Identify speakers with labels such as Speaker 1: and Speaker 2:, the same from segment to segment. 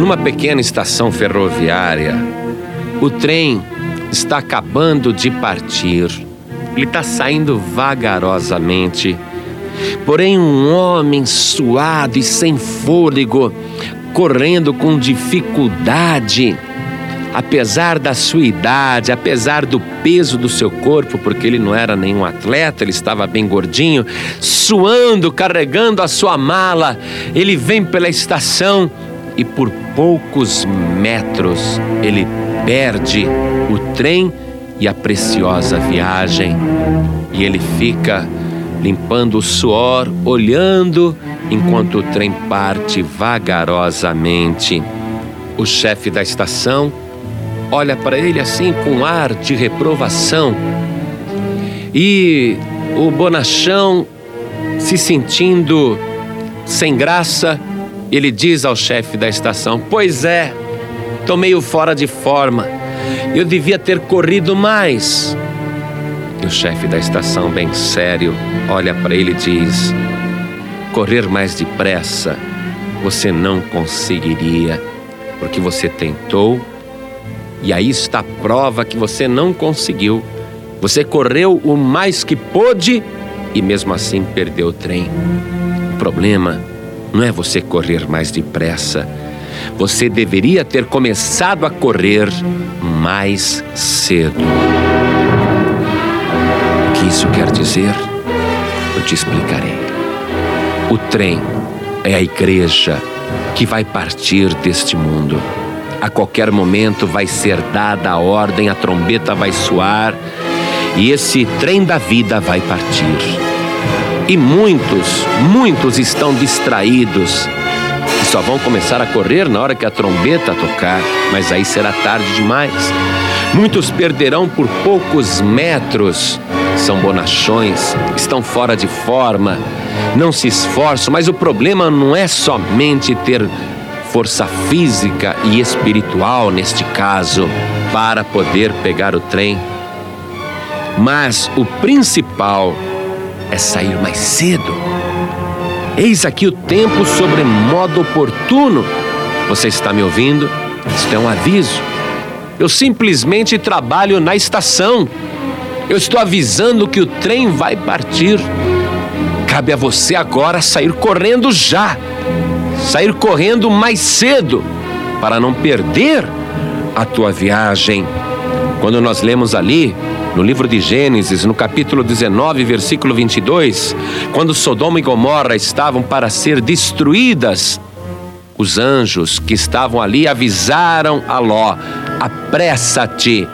Speaker 1: Numa pequena estação ferroviária, o trem está acabando de partir. Ele está saindo vagarosamente. Porém, um homem suado e sem fôlego, correndo com dificuldade, apesar da sua idade, apesar do peso do seu corpo, porque ele não era nenhum atleta, ele estava bem gordinho, suando, carregando a sua mala, ele vem pela estação e por poucos metros ele perde o trem e a preciosa viagem. E ele fica limpando o suor, olhando enquanto o trem parte vagarosamente. O chefe da estação olha para ele assim com ar de reprovação. E o bonachão, se sentindo sem graça, ele diz ao chefe da estação: Pois é, tô meio fora de forma. Eu devia ter corrido mais. E o chefe da estação, bem sério, olha para ele e diz: Correr mais depressa você não conseguiria, porque você tentou e aí está a prova que você não conseguiu. Você correu o mais que pôde e mesmo assim perdeu o trem. O problema não é você correr mais depressa. Você deveria ter começado a correr mais cedo. O que isso quer dizer? Eu te explicarei. O trem é a igreja que vai partir deste mundo. A qualquer momento vai ser dada a ordem, a trombeta vai soar e esse trem da vida vai partir. E muitos, muitos estão distraídos e só vão começar a correr na hora que a trombeta tocar, mas aí será tarde demais. Muitos perderão por poucos metros, são bonachões, estão fora de forma, não se esforçam, mas o problema não é somente ter força física e espiritual, neste caso, para poder pegar o trem. Mas o principal é sair mais cedo. Eis aqui o tempo sobre modo oportuno. Você está me ouvindo? Isto é um aviso. Eu simplesmente trabalho na estação. Eu estou avisando que o trem vai partir. Cabe a você agora sair correndo já sair correndo mais cedo para não perder a tua viagem. Quando nós lemos ali no livro de Gênesis, no capítulo 19, versículo 22, quando Sodoma e Gomorra estavam para ser destruídas, os anjos que estavam ali avisaram a Ló: apressa-te,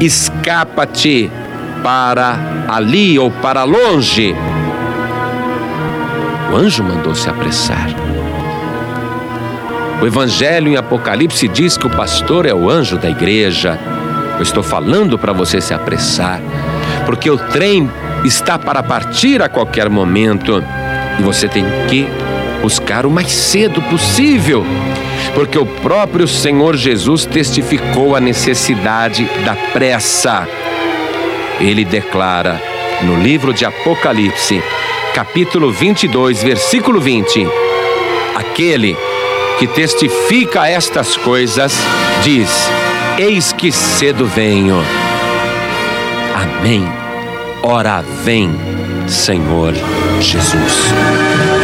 Speaker 1: escapa-te para ali ou para longe. O anjo mandou se apressar. O Evangelho em Apocalipse diz que o pastor é o anjo da igreja. Eu estou falando para você se apressar, porque o trem está para partir a qualquer momento e você tem que buscar o mais cedo possível, porque o próprio Senhor Jesus testificou a necessidade da pressa. Ele declara no livro de Apocalipse, capítulo 22, versículo 20: Aquele que testifica estas coisas, diz: Eis que cedo venho. Amém. Ora vem, Senhor Jesus.